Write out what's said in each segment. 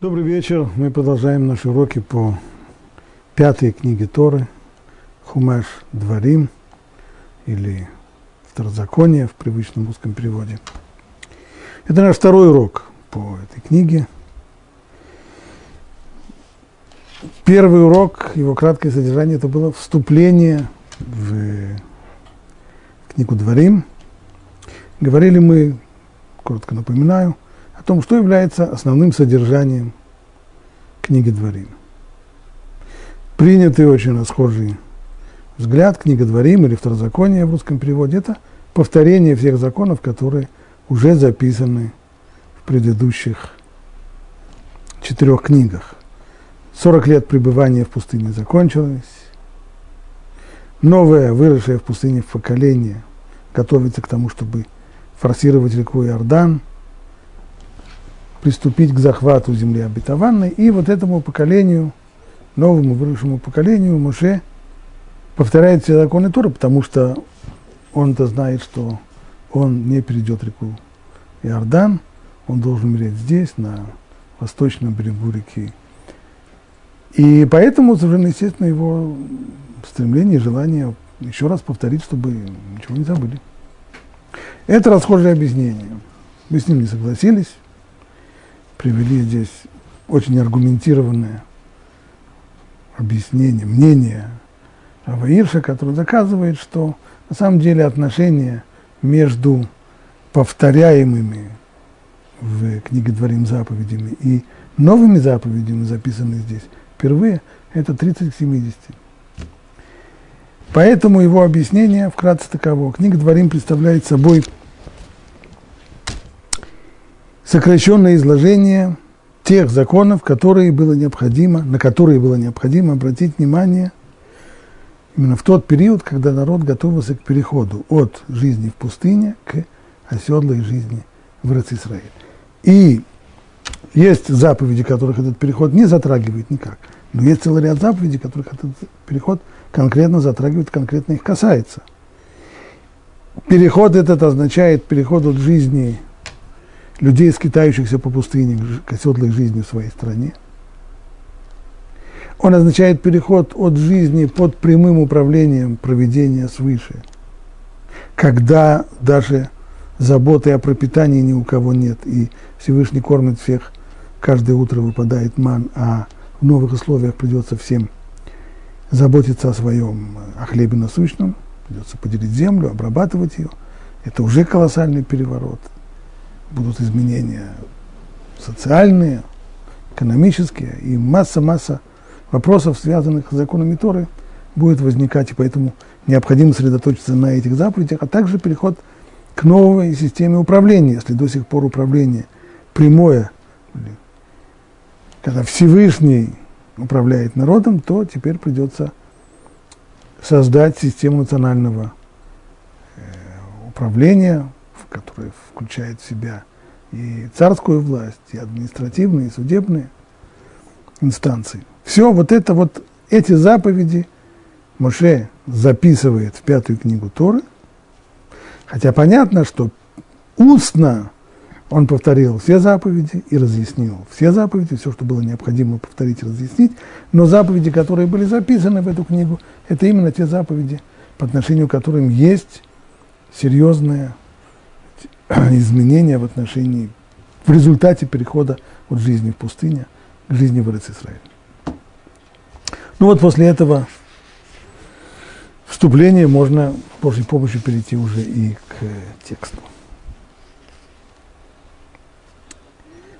Добрый вечер. Мы продолжаем наши уроки по пятой книге Торы, Хумаш Дворим, или Второзаконие в привычном русском переводе. Это наш второй урок по этой книге. Первый урок, его краткое содержание, это было вступление в книгу Дворим. Говорили мы, коротко напоминаю, о том, что является основным содержанием книги Дворим. Принятый очень расхожий взгляд, книга Дворим или Второзаконие в русском переводе, это повторение всех законов, которые уже записаны в предыдущих четырех книгах. 40 лет пребывания в пустыне закончилось. Новое, выросшее в пустыне поколение готовится к тому, чтобы форсировать реку Иордан – приступить к захвату земли обетованной, и вот этому поколению, новому выросшему поколению, Муше повторяет все законы Тора, потому что он-то знает, что он не перейдет реку Иордан, он должен умереть здесь, на восточном берегу реки. И поэтому совершенно естественно его стремление, желание еще раз повторить, чтобы ничего не забыли. Это расхожее объяснение. Мы с ним не согласились, привели здесь очень аргументированное объяснение, мнение Раваирша, который доказывает, что на самом деле отношения между повторяемыми в книге Дворим заповедями и новыми заповедями, записанными здесь впервые, это 30 к 70. Поэтому его объяснение вкратце таково. Книга Дворим представляет собой сокращенное изложение тех законов, которые было необходимо, на которые было необходимо обратить внимание именно в тот период, когда народ готовился к переходу от жизни в пустыне к оседлой жизни в Израиле. И есть заповеди, которых этот переход не затрагивает никак, но есть целый ряд заповедей, которых этот переход конкретно затрагивает, конкретно их касается. Переход этот означает переход от жизни людей, скитающихся по пустыне к оседлой жизни в своей стране. Он означает переход от жизни под прямым управлением проведения свыше, когда даже заботы о пропитании ни у кого нет, и Всевышний кормит всех, каждое утро выпадает ман, а в новых условиях придется всем заботиться о своем, о хлебе насущном, придется поделить землю, обрабатывать ее. Это уже колоссальный переворот – будут изменения социальные, экономические, и масса-масса вопросов, связанных с законами Торы, будет возникать, и поэтому необходимо сосредоточиться на этих заповедях, а также переход к новой системе управления, если до сих пор управление прямое, когда Всевышний управляет народом, то теперь придется создать систему национального э, управления, который включает в себя и царскую власть, и административные, и судебные инстанции. Все вот это вот, эти заповеди Моше записывает в пятую книгу Торы, хотя понятно, что устно он повторил все заповеди и разъяснил все заповеди, все, что было необходимо повторить и разъяснить, но заповеди, которые были записаны в эту книгу, это именно те заповеди, по отношению к которым есть серьезная изменения в отношении, в результате перехода от жизни в пустыне к жизни в Израиле. Ну вот после этого вступления можно с Божьей помощью перейти уже и к тексту.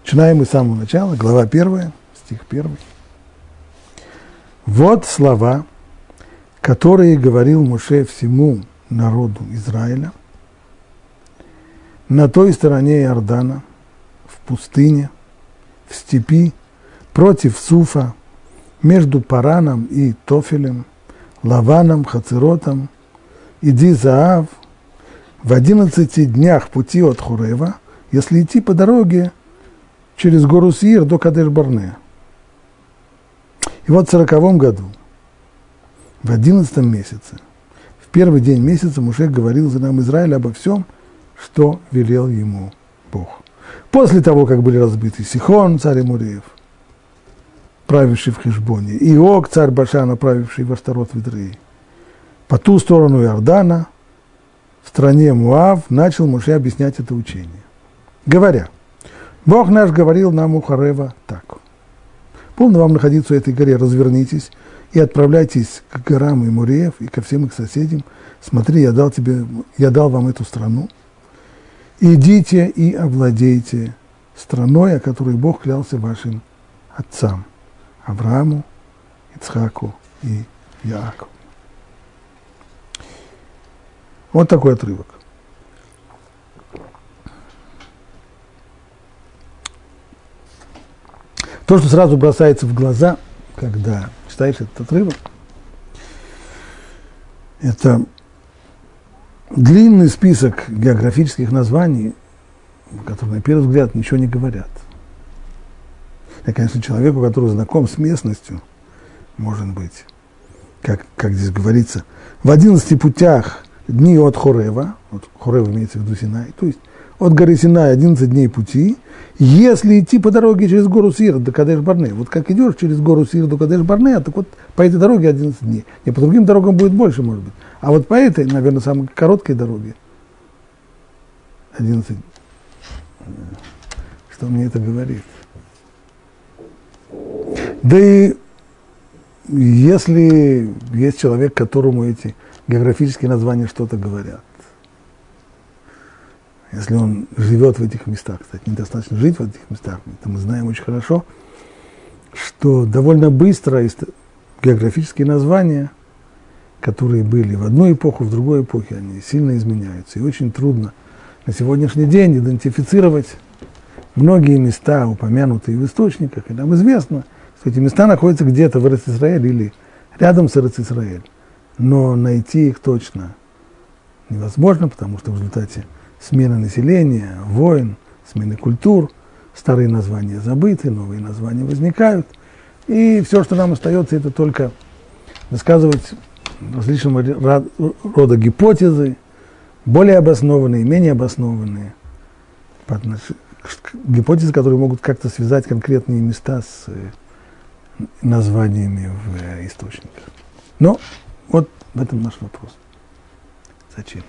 Начинаем мы с самого начала, глава первая, стих первый. Вот слова, которые говорил Муше всему народу Израиля на той стороне Иордана, в пустыне, в степи, против Суфа, между Параном и Тофелем, Лаваном, Хацеротом, иди Заав, в одиннадцати днях пути от Хурева, если идти по дороге через гору Сир до Кадеш-Барнея. И вот в сороковом году, в одиннадцатом месяце, в первый день месяца Мушек говорил за нам Израиль обо всем – что велел ему Бог. После того, как были разбиты Сихон, царь Муреев, правивший в Хешбоне, и Ог, царь Башана, правивший в Астарот Ведрии. По ту сторону Иордана, в стране Муав, начал Муше объяснять это учение. Говоря, Бог наш говорил нам у Харева так. Полно вам находиться у этой горе, развернитесь и отправляйтесь к горам и Муреев, и ко всем их соседям. Смотри, я дал тебе, я дал вам эту страну. Идите и овладейте страной, о которой Бог клялся вашим отцам. Аврааму, Ицхаку и Яакову. Вот такой отрывок. То, что сразу бросается в глаза, когда читаешь этот отрывок, это длинный список географических названий, которые на первый взгляд ничего не говорят. И, конечно, человеку, который знаком с местностью, может быть, как, как здесь говорится, в 11 путях дни от Хорева, вот Хорева имеется в виду Синай, то есть от горы Синай 11 дней пути, если идти по дороге через гору Сир до Кадеш-Барне, вот как идешь через гору Сир до Кадеш-Барне, так вот по этой дороге 11 дней. И по другим дорогам будет больше, может быть. А вот по этой, наверное, самой короткой дороге 11 Что мне это говорит? Да и если есть человек, которому эти географические названия что-то говорят, если он живет в этих местах, кстати, недостаточно жить в этих местах, это мы знаем очень хорошо, что довольно быстро географические названия, которые были в одну эпоху, в другой эпохе, они сильно изменяются. И очень трудно на сегодняшний день идентифицировать многие места, упомянутые в источниках, и нам известно – что эти места находятся где-то в Израиле или рядом с Израиль. Но найти их точно невозможно, потому что в результате смены населения, войн, смены культур, старые названия забыты, новые названия возникают. И все, что нам остается, это только высказывать различного рода гипотезы, более обоснованные, менее обоснованные, гипотезы, которые могут как-то связать конкретные места с названиями в э, источниках. Но вот в этом наш вопрос. Зачем?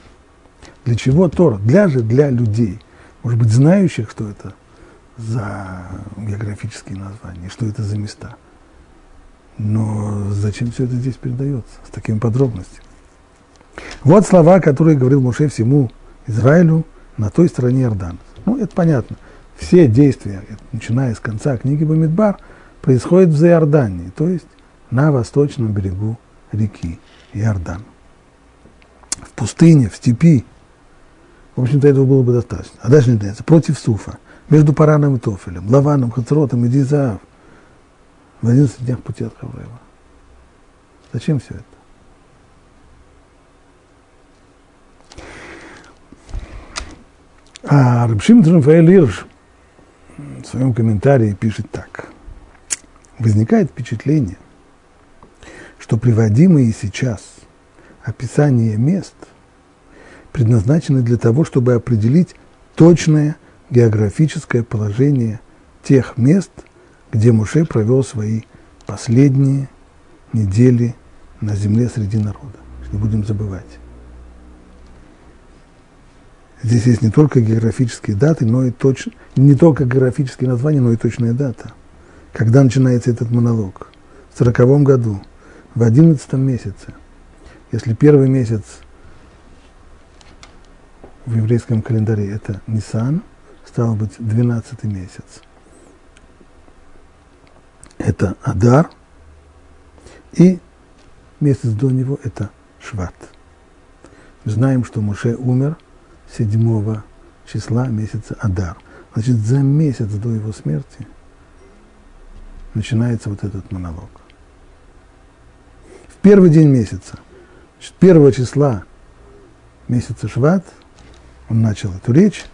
Для чего Тора? Для же для людей, может быть, знающих, что это за географические названия, что это за места. Но зачем все это здесь передается с такими подробностями? Вот слова, которые говорил Муше всему Израилю на той стороне Иордана. Ну, это понятно. Все действия, начиная с конца книги Бамидбар – происходит в Иордании, то есть на восточном берегу реки Иордан. В пустыне, в степи. В общем-то, этого было бы достаточно. А дальше начинается против Суфа, между Параном и Тофелем, Лаваном, Хацеротом и Дизаав в 11 днях пути от Хаврева. Зачем все это? А Рабшим Рафаэль Ирш в своем комментарии пишет так – возникает впечатление, что приводимые сейчас описания мест предназначены для того, чтобы определить точное географическое положение тех мест, где Муше провел свои последние недели на земле среди народа. Не будем забывать. Здесь есть не только географические даты, но и точ... не только географические названия, но и точная дата – когда начинается этот монолог? В сороковом году, в одиннадцатом месяце. Если первый месяц в еврейском календаре это Нисан, стало быть, двенадцатый месяц. Это Адар, и месяц до него это Шват. Знаем, что Муше умер 7 числа месяца Адар. Значит, за месяц до его смерти – начинается вот этот монолог. В первый день месяца, первого числа месяца Шват, он начал эту речь,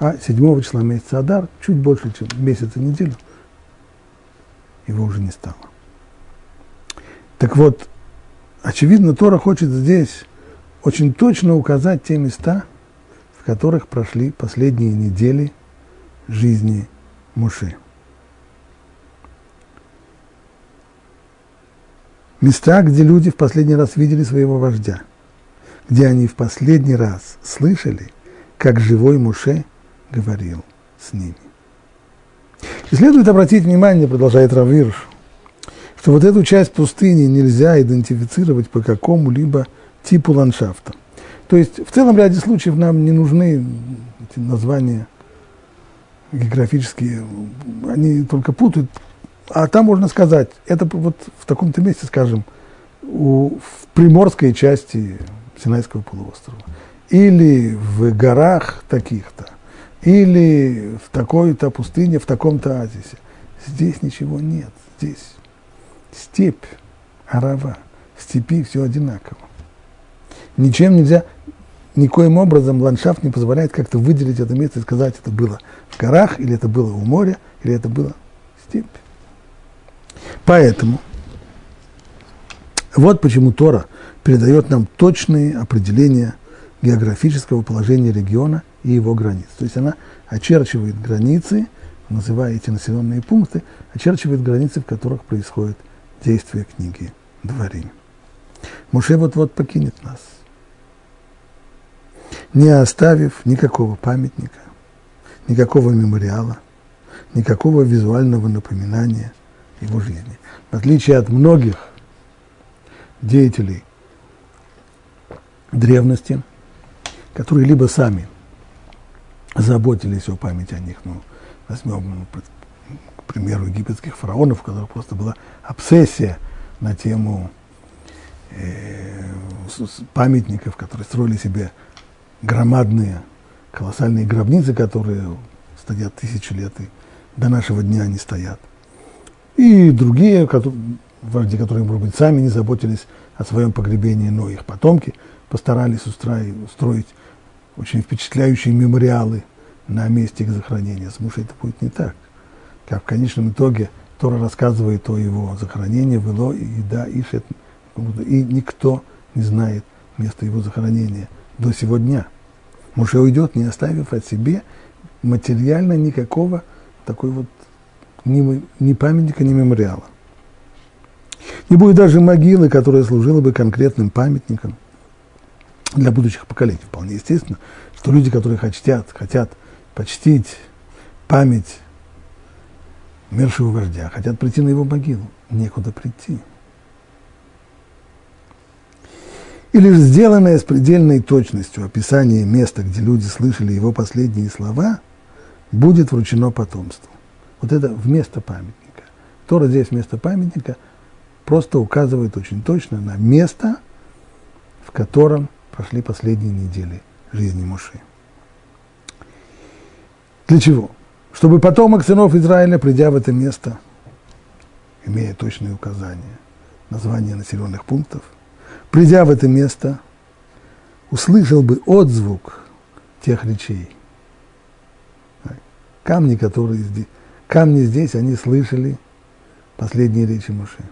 а седьмого числа месяца Адар, чуть больше, чем месяц и неделю, его уже не стало. Так вот, очевидно, Тора хочет здесь очень точно указать те места, в которых прошли последние недели жизни Муши. места, где люди в последний раз видели своего вождя, где они в последний раз слышали, как живой Муше говорил с ними. И следует обратить внимание, продолжает Равирш, что вот эту часть пустыни нельзя идентифицировать по какому-либо типу ландшафта. То есть в целом ряде случаев нам не нужны эти названия географические, они только путают. А там можно сказать, это вот в таком-то месте, скажем, у, в приморской части Синайского полуострова, или в горах таких-то, или в такой-то пустыне, в таком-то оазисе. Здесь ничего нет, здесь степь, арава, степи все одинаково. Ничем нельзя, никоим образом ландшафт не позволяет как-то выделить это место и сказать, это было в горах, или это было у моря, или это было степь. Поэтому вот почему Тора передает нам точные определения географического положения региона и его границ. То есть она очерчивает границы, называя эти населенные пункты, очерчивает границы, в которых происходит действие книги Дворим. Муше вот-вот покинет нас – не оставив никакого памятника, никакого мемориала, никакого визуального напоминания его жизни. В отличие от многих деятелей древности, которые либо сами заботились о памяти о них, ну, возьмем, ну, к примеру, египетских фараонов, у которых просто была обсессия на тему э, памятников, которые строили себе громадные, колоссальные гробницы, которые стоят тысячи лет, и до нашего дня они стоят. И другие, вроде которые, может быть, сами не заботились о своем погребении, но их потомки постарались устроить очень впечатляющие мемориалы на месте их захоронения. С Мушей это будет не так. Как в конечном итоге Тора рассказывает о его захоронении в и Да Ишет, и никто не знает место его захоронения до сего дня. Муж уйдет, не оставив от себе материально никакого такой вот ни, ни памятника, ни мемориала. Не будет даже могилы, которая служила бы конкретным памятником для будущих поколений. Вполне естественно, что люди, которые хотят, хотят почтить память умершего вождя, хотят прийти на его могилу, некуда прийти. И лишь сделанное с предельной точностью описание места, где люди слышали его последние слова, будет вручено потомству. Вот это вместо памятника. Тора здесь вместо памятника просто указывает очень точно на место, в котором прошли последние недели жизни Муши. Для чего? Чтобы потомок сынов Израиля, придя в это место, имея точные указания, названия населенных пунктов, придя в это место, услышал бы отзвук тех речей. Камни, которые здесь, камни здесь, они слышали последние речи Моше.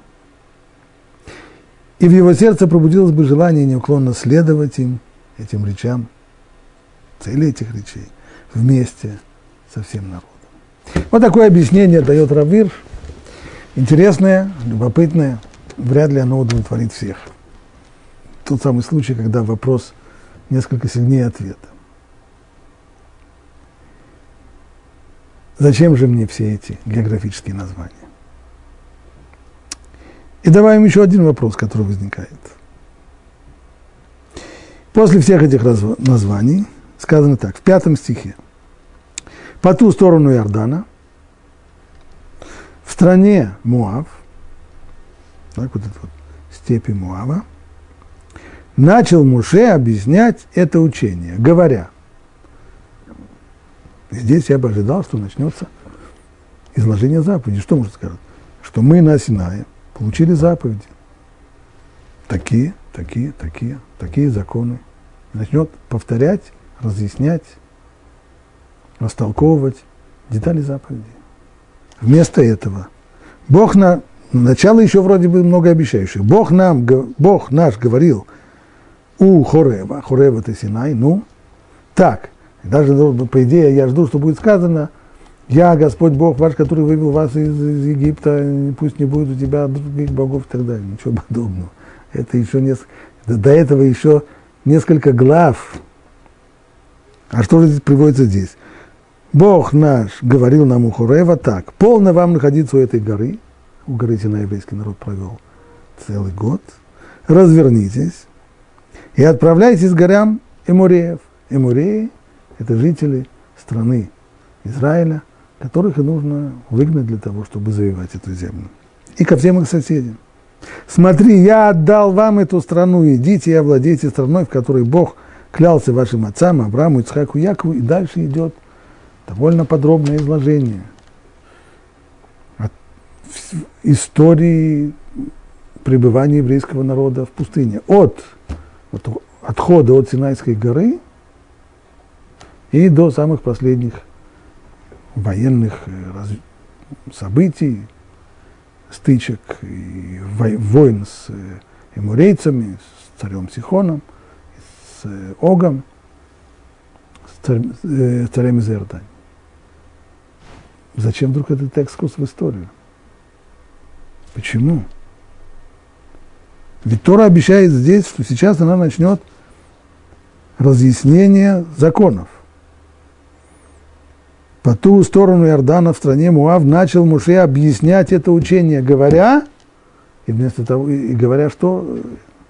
И в его сердце пробудилось бы желание неуклонно следовать им, этим речам, цели этих речей, вместе со всем народом. Вот такое объяснение дает Равир. Интересное, любопытное. Вряд ли оно удовлетворит всех тот самый случай, когда вопрос несколько сильнее ответа. Зачем же мне все эти географические названия? И добавим еще один вопрос, который возникает. После всех этих названий сказано так, в пятом стихе. По ту сторону Иордана, в стране Муав, так вот это вот степи Муава, начал Муше объяснять это учение, говоря, здесь я бы ожидал, что начнется изложение заповедей. Что можно сказать? Что мы на Синае получили заповеди. Такие, такие, такие, такие законы. И начнет повторять, разъяснять, растолковывать детали заповедей. Вместо этого Бог на начало еще вроде бы многообещающее. Бог нам, Бог наш говорил – у Хорева, Хорева это Синай, ну, так, даже по идее я жду, что будет сказано Я, Господь Бог ваш, который вывел вас из, из Египта, пусть не будет у тебя других богов и так далее. Ничего подобного. Это еще несколько, до этого еще несколько глав. А что же здесь приводится здесь? Бог наш говорил нам у Хурева так, полно вам находиться у этой горы, у горы Сина еврейский народ провел целый год, развернитесь и отправляйтесь к горам Эмуреев. Эмуреи – это жители страны Израиля, которых и нужно выгнать для того, чтобы завоевать эту землю. И ко всем их соседям. Смотри, я отдал вам эту страну, идите и овладейте страной, в которой Бог клялся вашим отцам, Аврааму, Ицхаку, Якову, и дальше идет довольно подробное изложение от истории пребывания еврейского народа в пустыне. От, от отхода от Синайской горы и до самых последних военных э, событий, стычек и войн с э, эмурейцами, с царем Сихоном, с э, Огом, с царем из. Зачем вдруг этот экскурс в историю? Почему? Ведь Тора обещает здесь, что сейчас она начнет разъяснение законов. По ту сторону Иордана в стране Муав начал Муше объяснять это учение, говоря, и вместо того, и говоря, что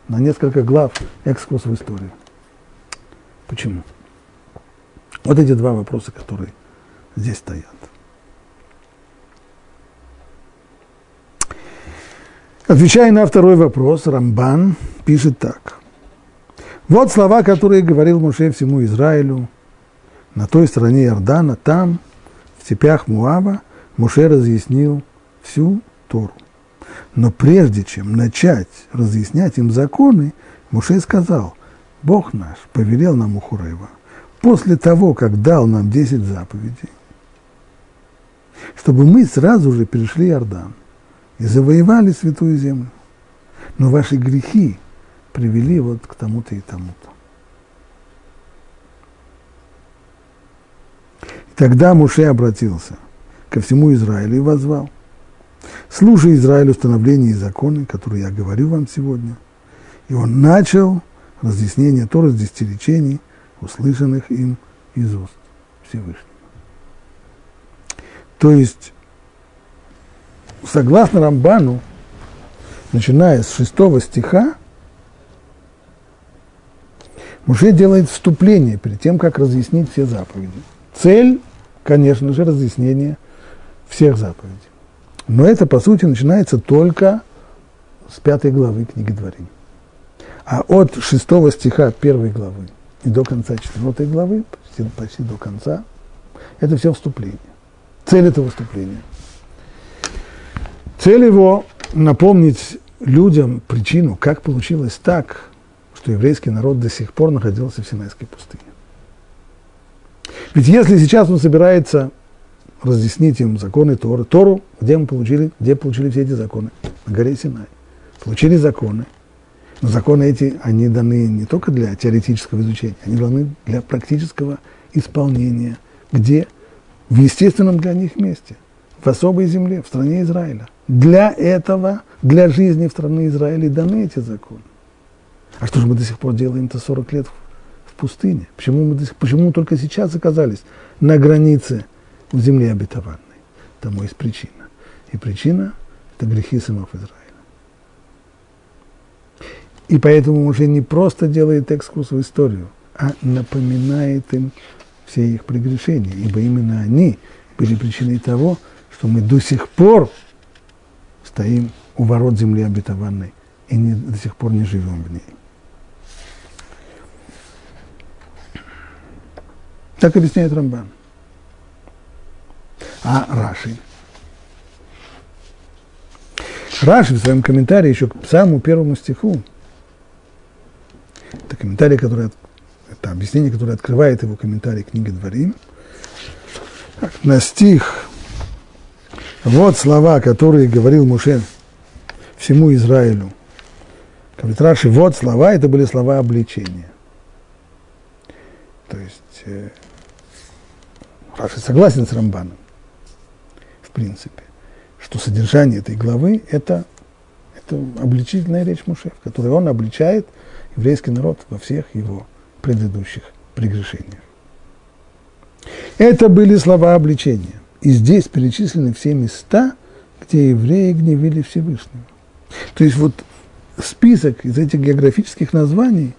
на несколько глав экскурс в историю. Почему? Вот эти два вопроса, которые здесь стоят. Отвечая на второй вопрос, Рамбан пишет так. Вот слова, которые говорил Моше всему Израилю на той стороне Иордана, там, в цепях Муава, Моше разъяснил всю Тору. Но прежде чем начать разъяснять им законы, Моше сказал, Бог наш повелел нам у Хурева, после того, как дал нам десять заповедей, чтобы мы сразу же перешли Иордан – и завоевали святую землю. Но ваши грехи привели вот к тому-то и тому-то. Тогда Муше обратился ко всему Израилю и возвал. Слушай, Израиль, установления и законы, которые я говорю вам сегодня. И он начал разъяснение Торы с десяти речений, услышанных им из уст Всевышнего. То есть согласно Рамбану, начиная с шестого стиха, Муше делает вступление перед тем, как разъяснить все заповеди. Цель, конечно же, разъяснение всех заповедей. Но это, по сути, начинается только с пятой главы книги Дворим. А от шестого стиха первой главы и до конца четвертой главы, почти, почти до конца, это все вступление. Цель этого вступления – Цель его напомнить людям причину, как получилось так, что еврейский народ до сих пор находился в Синайской пустыне. Ведь если сейчас он собирается разъяснить им законы Торы, Тору, где мы получили, где получили все эти законы? На горе Синай. Получили законы. Но законы эти, они даны не только для теоретического изучения, они даны для практического исполнения. Где? В естественном для них месте. В особой земле, в стране Израиля. Для этого, для жизни в стране Израиля даны эти законы. А что же мы до сих пор делаем-то 40 лет в пустыне? Почему мы, почему мы только сейчас оказались на границе в земле обетованной? Тому есть причина. И причина – это грехи сынов Израиля. И поэтому уже не просто делает экскурс в историю, а напоминает им все их прегрешения, ибо именно они были причиной того, что мы до сих пор стоим у ворот земли обетованной и не, до сих пор не живем в ней. Так объясняет Рамбан. А Раши? Раши в своем комментарии еще к самому первому стиху, это комментарий, который, это объяснение, которое открывает его комментарий книги Дворим, на стих вот слова, которые говорил Муше всему Израилю. Говорит Раши, вот слова, это были слова обличения. То есть э, Раши согласен с Рамбаном. принципе, что содержание этой главы – это, это обличительная речь Муше, в которой он обличает еврейский народ во всех его предыдущих прегрешениях. Это были слова обличения. И здесь перечислены все места, где евреи гневили Всевышнего. То есть вот список из этих географических названий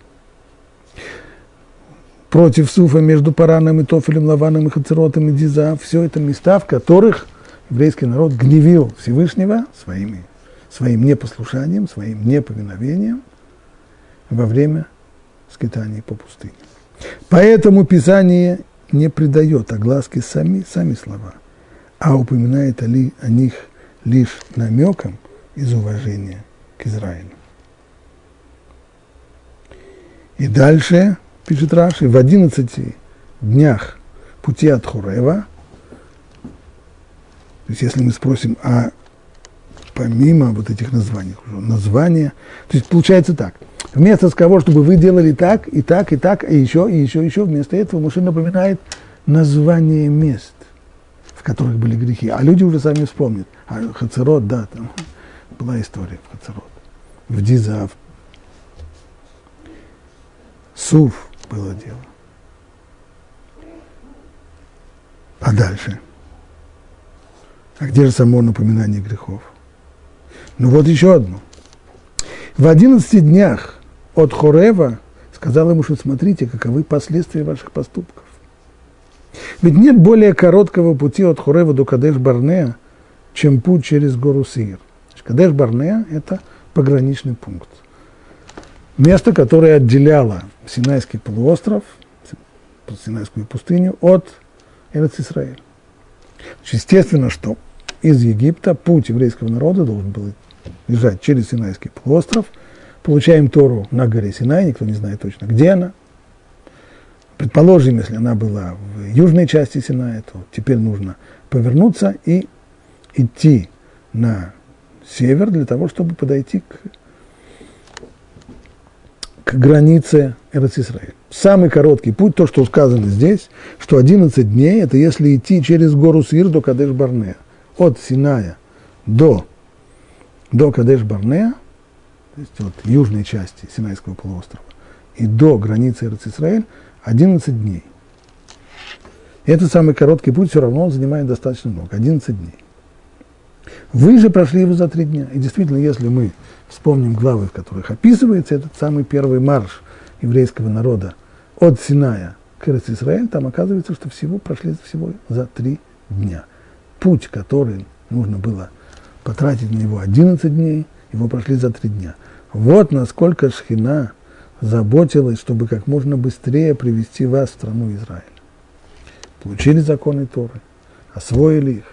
против Суфа между Параном и Тофелем, Лаваном и Хацеротом и Диза, все это места, в которых еврейский народ гневил Всевышнего своими, своим непослушанием, своим неповиновением во время скитаний по пустыне. Поэтому Писание не придает огласке сами, сами слова, а упоминает о, ли, о них лишь намеком из уважения к Израилю. И дальше, пишет Раши, в 11 днях пути от Хурева, то есть если мы спросим, а помимо вот этих названий, названия, то есть получается так, вместо того, чтобы вы делали так, и так, и так, и еще, и еще, и еще, вместо этого Муше напоминает название мест, в которых были грехи. А люди уже сами вспомнят. А Хацерот, да, там была история в Хацерот. В Диза, Суф было дело. А дальше? А где же само напоминание грехов? Ну вот еще одно. В одиннадцати днях от Хорева сказал ему, что смотрите, каковы последствия ваших поступков. Ведь нет более короткого пути от Хорева до Кадеш-Барнея, чем путь через гору Сир. Кадеш-Барнея – это пограничный пункт. Место, которое отделяло Синайский полуостров, Синайскую пустыню от Эрец-Исраэль. Естественно, что из Египта путь еврейского народа должен был лежать через Синайский полуостров. Получаем Тору на горе Синай, никто не знает точно, где она. Предположим, если она была в южной части Синая, то теперь нужно повернуться и идти на север для того, чтобы подойти к к границе Эрцисраиль. Самый короткий путь, то, что сказано здесь, что 11 дней, это если идти через гору Сир до Кадеш-Барнея. От Синая до, до Кадеш-Барнея, то есть от южной части Синайского полуострова, и до границы Эрцисраиль 11 дней. И этот самый короткий путь все равно занимает достаточно много, 11 дней. Вы же прошли его за три дня. И действительно, если мы вспомним главы, в которых описывается этот самый первый марш еврейского народа от Синая к Израиль, там оказывается, что всего прошли всего за три дня. Путь, который нужно было потратить на него 11 дней, его прошли за три дня. Вот насколько Шхина заботилась, чтобы как можно быстрее привести вас в страну Израиля. Получили законы Торы, освоили их,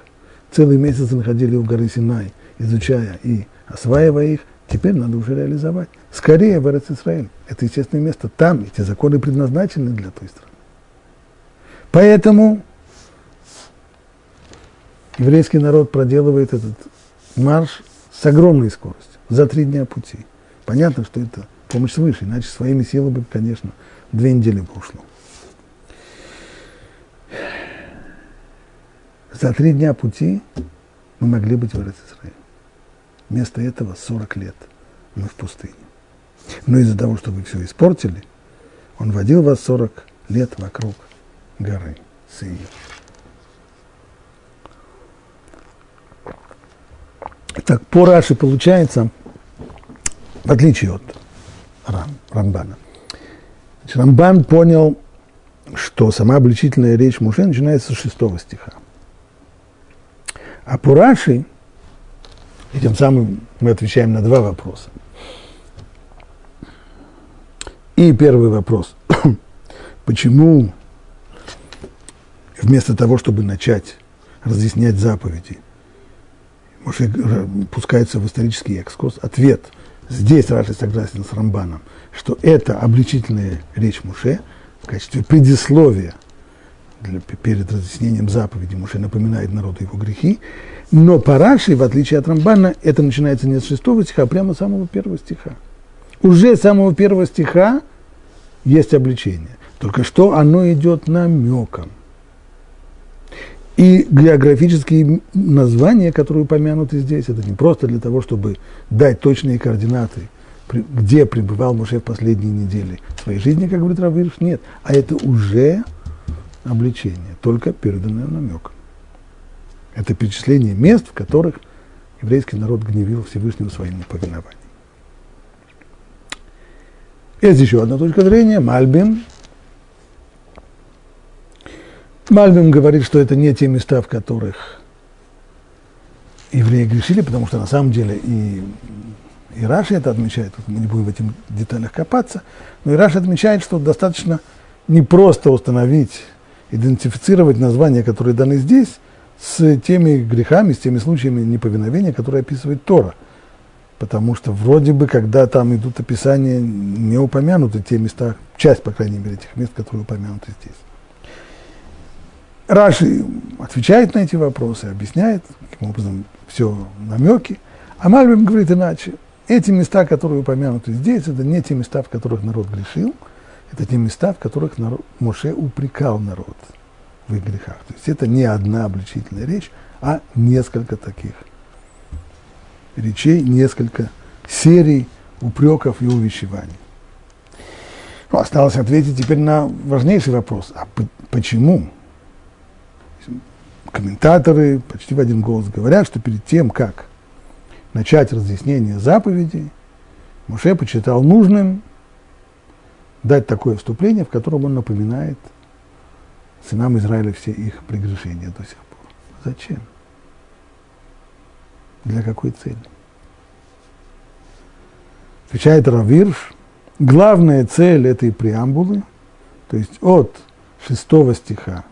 целый месяц находили у горы Синай, изучая и осваивая их, Теперь надо уже реализовать. Скорее в Израиль. Это естественное место. Там эти законы предназначены для той страны. Поэтому еврейский народ проделывает этот марш с огромной скоростью, за три дня пути. Понятно, что это помощь свыше, иначе своими силами, конечно, две недели бы ушло. За три дня пути мы могли быть в Израиле. Вместо этого 40 лет мы в пустыне. Но из-за того, что вы все испортили, он водил вас 40 лет вокруг горы Сеир. Так, по Раши получается, в отличие от Рам, Рамбана. Значит, Рамбан понял, что сама обличительная речь Муше начинается с шестого стиха. А по Раши и тем самым мы отвечаем на два вопроса. И первый вопрос. Почему вместо того, чтобы начать разъяснять заповеди, может, пускается в исторический экскурс, ответ здесь Раши согласен с Рамбаном, что это обличительная речь Муше в качестве предисловия для, перед разъяснением заповеди Муше напоминает народу его грехи, но по в отличие от Рамбана, это начинается не с шестого стиха, а прямо с самого первого стиха. Уже с самого первого стиха есть обличение. Только что оно идет намеком. И географические названия, которые упомянуты здесь, это не просто для того, чтобы дать точные координаты, где пребывал Моше в последние недели своей жизни, как говорит Равирш, нет. А это уже обличение, только переданное намеком. Это перечисление мест, в которых еврейский народ гневил Всевышнего своим неповинованием. Есть еще одна точка зрения, Мальбим. Мальбим говорит, что это не те места, в которых евреи грешили, потому что на самом деле и, и Раши это отмечает, мы не будем в этих деталях копаться, но и Раши отмечает, что достаточно не просто установить, идентифицировать названия, которые даны здесь, с теми грехами, с теми случаями неповиновения, которые описывает Тора – потому что вроде бы, когда там идут описания, не упомянуты те места, часть, по крайней мере, этих мест, которые упомянуты здесь. Раши отвечает на эти вопросы, объясняет, каким образом все намеки, а Мальбим говорит иначе. Эти места, которые упомянуты здесь, это не те места, в которых народ грешил, это те места, в которых народ, Моше упрекал народ в их грехах. То есть это не одна обличительная речь, а несколько таких речей, несколько серий упреков и увещеваний. Ну, осталось ответить теперь на важнейший вопрос. А почему? Комментаторы почти в один голос говорят, что перед тем, как начать разъяснение заповедей, Муше почитал нужным дать такое вступление, в котором он напоминает сынам Израиля все их прегрешения до сих пор. Зачем? Для какой цели? Отвечает Равирш, главная цель этой преамбулы, то есть от шестого стиха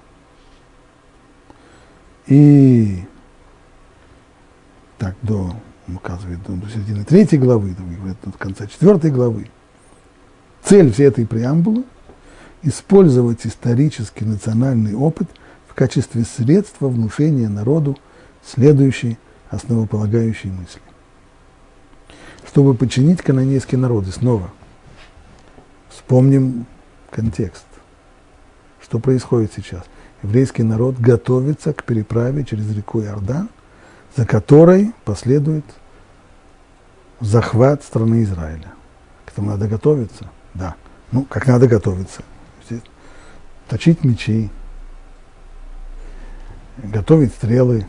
и так до, он указывает, до, середины третьей главы, до конца четвертой главы, цель всей этой преамбулы – использовать исторический национальный опыт в качестве средства внушения народу следующей основополагающие мысли. Чтобы подчинить канонейские народы снова, вспомним контекст. Что происходит сейчас? Еврейский народ готовится к переправе через реку Иордан, за которой последует захват страны Израиля. К этому надо готовиться? Да. Ну, как надо готовиться? Точить мечи, готовить стрелы,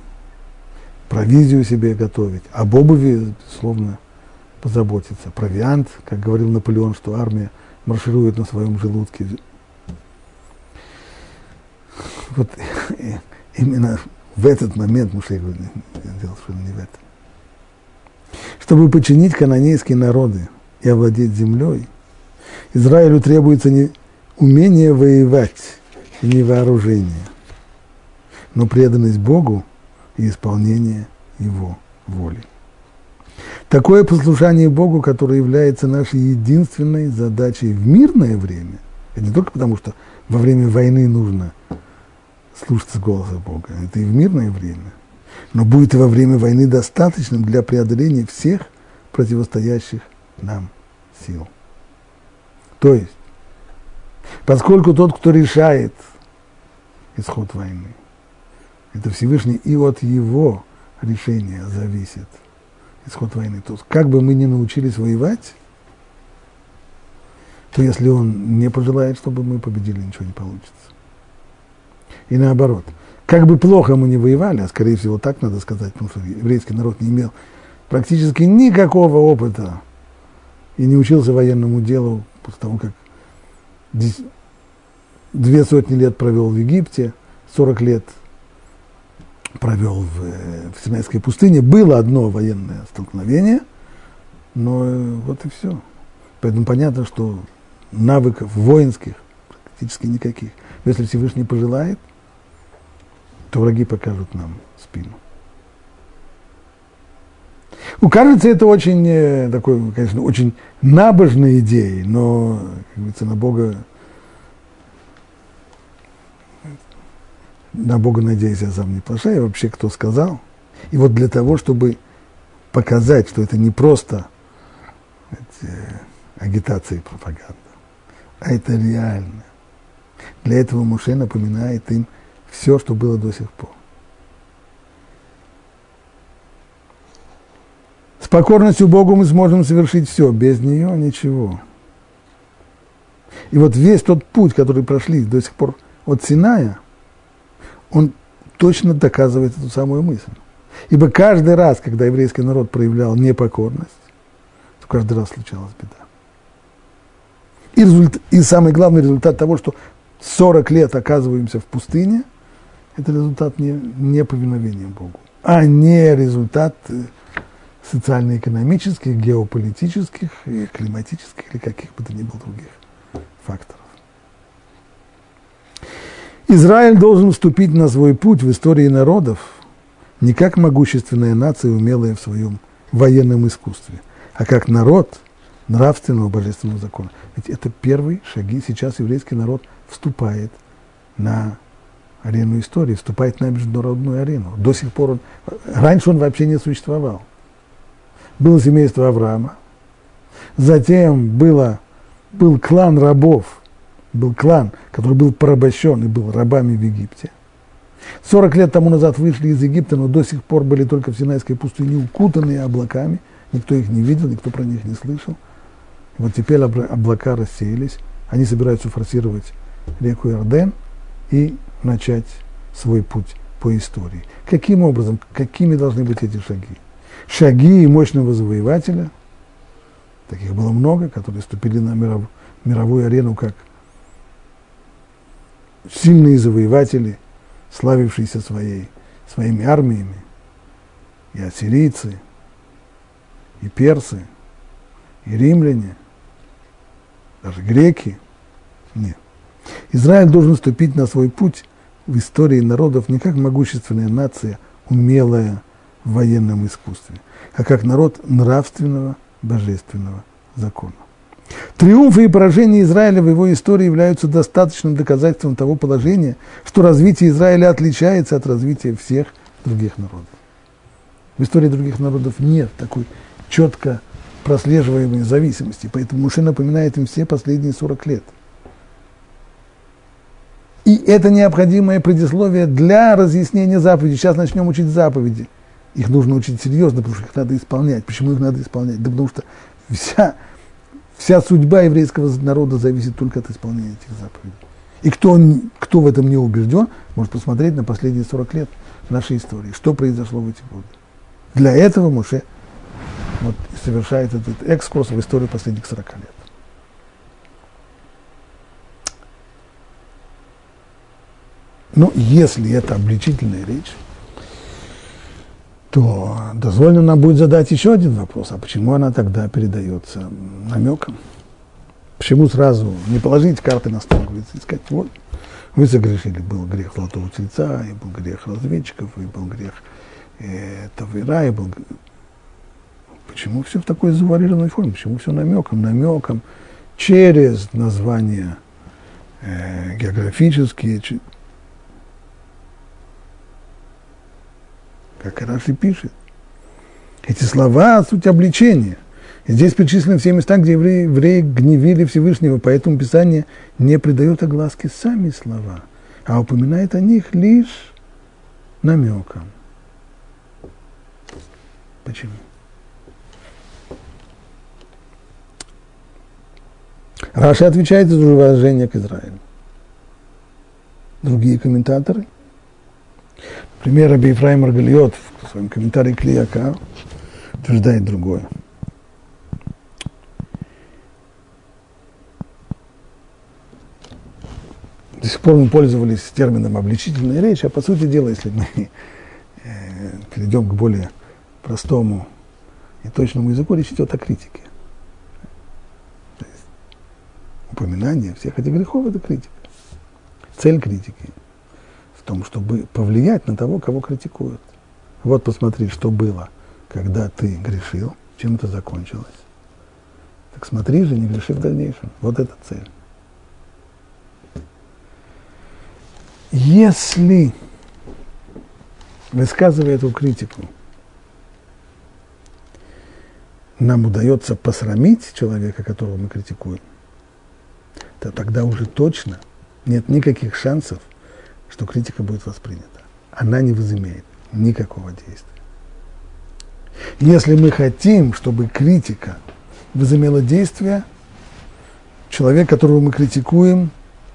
провизию себе готовить, об обуви, безусловно, позаботиться. Провиант, как говорил Наполеон, что армия марширует на своем желудке. Вот именно в этот момент, Муше говорит, дело совершенно не в этом. Чтобы починить канонейские народы и овладеть землей, Израилю требуется не умение воевать не вооружение, но преданность Богу и исполнение Его воли. Такое послушание Богу, которое является нашей единственной задачей в мирное время, это не только потому, что во время войны нужно слушаться голоса Бога, это и в мирное время, но будет и во время войны достаточным для преодоления всех противостоящих нам сил. То есть, поскольку тот, кто решает исход войны, это Всевышний, и от его решения зависит исход войны. То есть, как бы мы ни научились воевать, то если он не пожелает, чтобы мы победили, ничего не получится. И наоборот, как бы плохо мы не воевали, а скорее всего так надо сказать, потому что еврейский народ не имел практически никакого опыта и не учился военному делу после того, как две сотни лет провел в Египте, 40 лет – провел в, в Синайской пустыне. Было одно военное столкновение, но э, вот и все. Поэтому понятно, что навыков воинских практически никаких. Но если Всевышний пожелает, то враги покажут нам спину. Ну, кажется, это очень э, такой, конечно, очень набожной идеей, но, как говорится, на Бога на Бога надеюсь, я сам не плашаю, вообще кто сказал. И вот для того, чтобы показать, что это не просто эти, агитация и пропаганда, а это реально. Для этого Муше напоминает им все, что было до сих пор. Покорностью Богу мы сможем совершить все, без нее ничего. И вот весь тот путь, который прошли до сих пор от Синая, он точно доказывает эту самую мысль. Ибо каждый раз, когда еврейский народ проявлял непокорность, то каждый раз случалась беда. И, результат, и самый главный результат того, что 40 лет оказываемся в пустыне, это результат не, не повиновения Богу, а не результат э, социально-экономических, геополитических, климатических или каких бы то ни было других факторов. Израиль должен вступить на свой путь в истории народов не как могущественная нация, умелая в своем военном искусстве, а как народ нравственного божественного закона. Ведь это первые шаги. Сейчас еврейский народ вступает на арену истории, вступает на международную арену. До сих пор он... Раньше он вообще не существовал. Было семейство Авраама, затем было, был клан рабов, был клан, который был порабощен и был рабами в Египте. 40 лет тому назад вышли из Египта, но до сих пор были только в Синайской пустыне, укутанные облаками. Никто их не видел, никто про них не слышал. Вот теперь облака рассеялись, они собираются форсировать реку Иорден и начать свой путь по истории. Каким образом, какими должны быть эти шаги? Шаги мощного завоевателя, таких было много, которые ступили на миров, мировую арену как сильные завоеватели, славившиеся своей, своими армиями, и ассирийцы, и персы, и римляне, даже греки. Нет. Израиль должен ступить на свой путь в истории народов не как могущественная нация, умелая в военном искусстве, а как народ нравственного, божественного закона. Триумфы и поражения Израиля в его истории являются достаточным доказательством того положения, что развитие Израиля отличается от развития всех других народов. В истории других народов нет такой четко прослеживаемой зависимости, поэтому Муше напоминает им все последние 40 лет – и это необходимое предисловие для разъяснения заповедей. Сейчас начнем учить заповеди. Их нужно учить серьезно, потому что их надо исполнять. Почему их надо исполнять? Да потому что вся, вся судьба еврейского народа зависит только от исполнения этих заповедей. И кто, кто в этом не убежден, может посмотреть на последние 40 лет нашей истории, что произошло в эти годы. Для этого Муше вот, совершает этот экскурс в историю последних 40 лет. Ну, если это обличительная речь, то дозволено нам будет задать еще один вопрос. А почему она тогда передается намеком? Почему сразу не положить карты на стол, говорится, и сказать, вот, вы согрешили, был грех золотого тельца, и был грех разведчиков, и был грех э, Тавира, и был... Почему все в такой завуалированной форме? Почему все намеком? Намеком через названия э, географические, как Раши пишет. Эти слова – суть обличения. И здесь перечислены все места, где евреи, евреи гневили Всевышнего, поэтому Писание не придает огласке сами слова, а упоминает о них лишь намеком. Почему? Раша отвечает из уважения к Израилю. Другие комментаторы – Пример Раби Ефраим Маргальот в своем комментарии к Лияка утверждает другое. До сих пор мы пользовались термином обличительная речь, а по сути дела, если мы э, перейдем к более простому и точному языку, речь идет о критике. Упоминание всех этих грехов – это критика. Цель критики – том, чтобы повлиять на того, кого критикуют. Вот посмотри, что было, когда ты грешил, чем это закончилось. Так смотри же, не греши в дальнейшем. Вот эта цель. Если, высказывая эту критику, нам удается посрамить человека, которого мы критикуем, то тогда уже точно нет никаких шансов что критика будет воспринята. Она не возымеет никакого действия. Если мы хотим, чтобы критика возымела действие, человек, которого мы критикуем,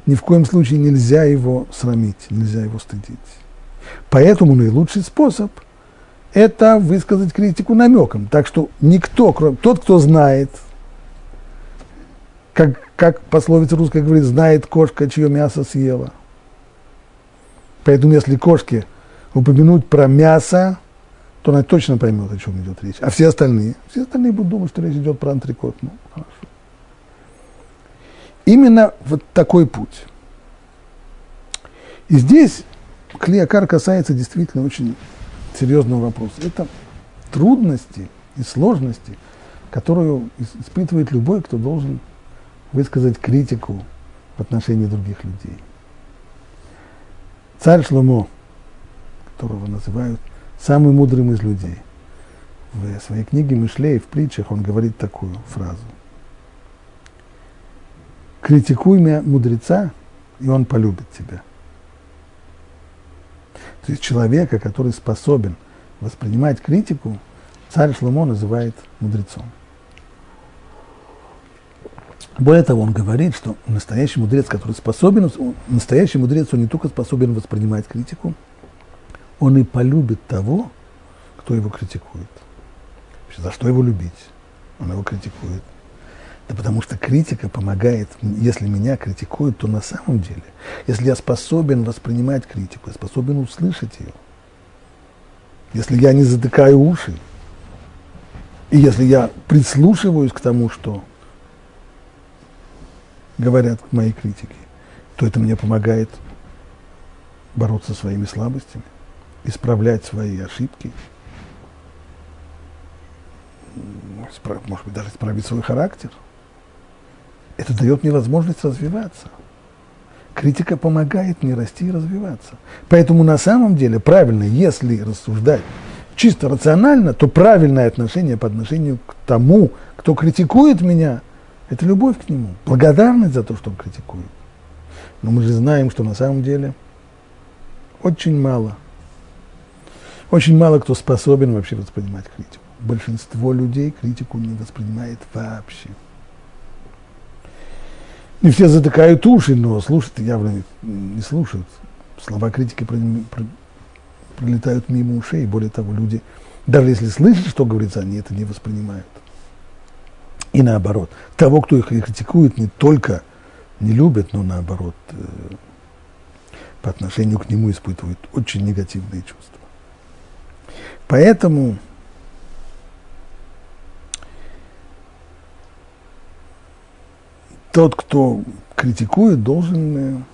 ни в коем случае нельзя его срамить, нельзя его стыдить. Поэтому наилучший способ – это высказать критику намеком. Так что никто, кроме тот, кто знает, как, как пословица русская говорит, знает кошка, чье мясо съела. Поэтому если кошке упомянуть про мясо, то она точно поймет, о чем идет речь. А все остальные, все остальные будут думать, что речь идет про антрикот. Ну, хорошо. Именно вот такой путь. И здесь Клеокар касается действительно очень серьезного вопроса. Это трудности и сложности, которую испытывает любой, кто должен высказать критику в отношении других людей. Царь Шломо, которого называют самый мудрым из людей. В своей книге Мишлей, в притчах, он говорит такую фразу. Критикуй меня мудреца, и он полюбит тебя. То есть человека, который способен воспринимать критику, царь Шломо называет мудрецом. Более того, он говорит, что настоящий мудрец, который способен, настоящий мудрец, он не только способен воспринимать критику, он и полюбит того, кто его критикует. За что его любить? Он его критикует. Да потому что критика помогает, если меня критикуют, то на самом деле, если я способен воспринимать критику, я способен услышать ее, если я не затыкаю уши, и если я прислушиваюсь к тому, что говорят мои критики, то это мне помогает бороться со своими слабостями исправлять свои ошибки, может быть, даже исправить свой характер. Это дает мне возможность развиваться. Критика помогает мне расти и развиваться. Поэтому на самом деле правильно, если рассуждать чисто рационально, то правильное отношение по отношению к тому, кто критикует меня, это любовь к нему, благодарность за то, что он критикует. Но мы же знаем, что на самом деле очень мало – очень мало кто способен вообще воспринимать критику. Большинство людей критику не воспринимает вообще. Не все затыкают уши, но слушать явно не слушают. Слова критики пролетают мимо ушей. Более того, люди, даже если слышат, что говорится, они это не воспринимают. И наоборот. Того, кто их критикует, не только не любят, но наоборот, э, по отношению к нему испытывают очень негативные чувства. Поэтому тот, кто критикует, должен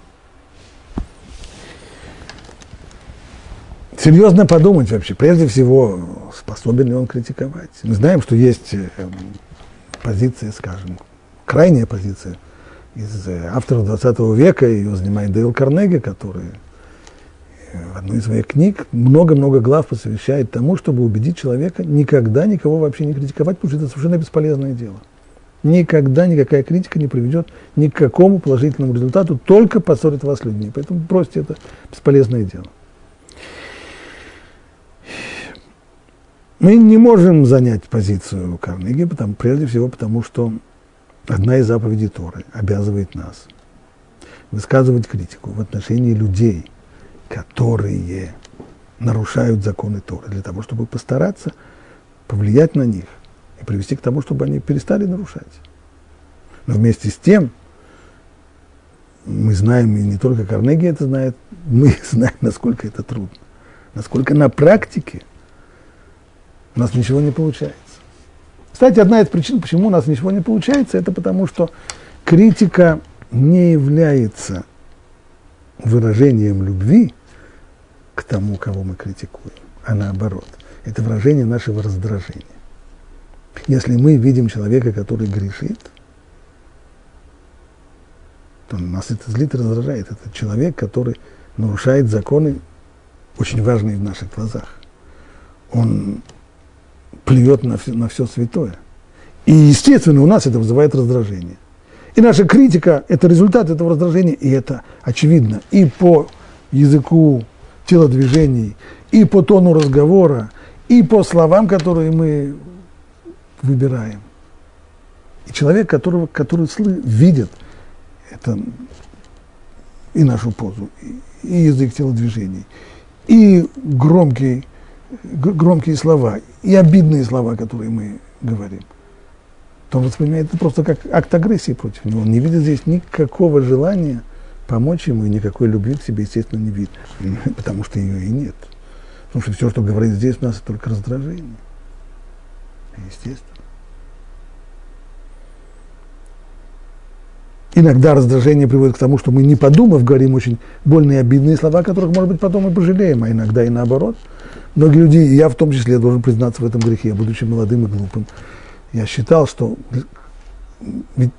серьезно подумать вообще. Прежде всего, способен ли он критиковать. Мы знаем, что есть э, позиция, скажем, крайняя позиция из э, авторов 20 века, ее занимает Дейл Карнеги, который в одной из своих книг много-много глав посвящает тому, чтобы убедить человека никогда никого вообще не критиковать, потому что это совершенно бесполезное дело. Никогда никакая критика не приведет ни к какому положительному результату, только поссорит вас с людьми. Поэтому бросьте это бесполезное дело. Мы не можем занять позицию Карнеги, потому, прежде всего потому, что одна из заповедей Торы обязывает нас высказывать критику в отношении людей, которые нарушают законы Торы, для того, чтобы постараться повлиять на них и привести к тому, чтобы они перестали нарушать. Но вместе с тем, мы знаем, и не только Карнеги это знает, мы знаем, насколько это трудно, насколько на практике у нас ничего не получается. Кстати, одна из причин, почему у нас ничего не получается, это потому, что критика не является выражением любви к тому, кого мы критикуем, а наоборот. Это выражение нашего раздражения. Если мы видим человека, который грешит, то нас это злит и раздражает. Это человек, который нарушает законы, очень важные в наших глазах. Он плюет на все, на все святое. И, естественно, у нас это вызывает раздражение. И наша критика – это результат этого раздражения, и это очевидно и по языку телодвижений, и по тону разговора, и по словам, которые мы выбираем. И человек, которого, который видит это и нашу позу, и язык телодвижений, и громкие, громкие слова, и обидные слова, которые мы говорим, то он воспринимает это просто как акт агрессии против него. Он не видит здесь никакого желания помочь ему, и никакой любви к себе, естественно, не видит, потому что ее и нет. Потому что все, что говорит здесь, у нас это только раздражение. Естественно. Иногда раздражение приводит к тому, что мы, не подумав, говорим очень больные обидные слова, которых, может быть, потом и пожалеем, а иногда и наоборот. Многие люди, и я в том числе, должен признаться в этом грехе, будучи молодым и глупым, я считал, что ведь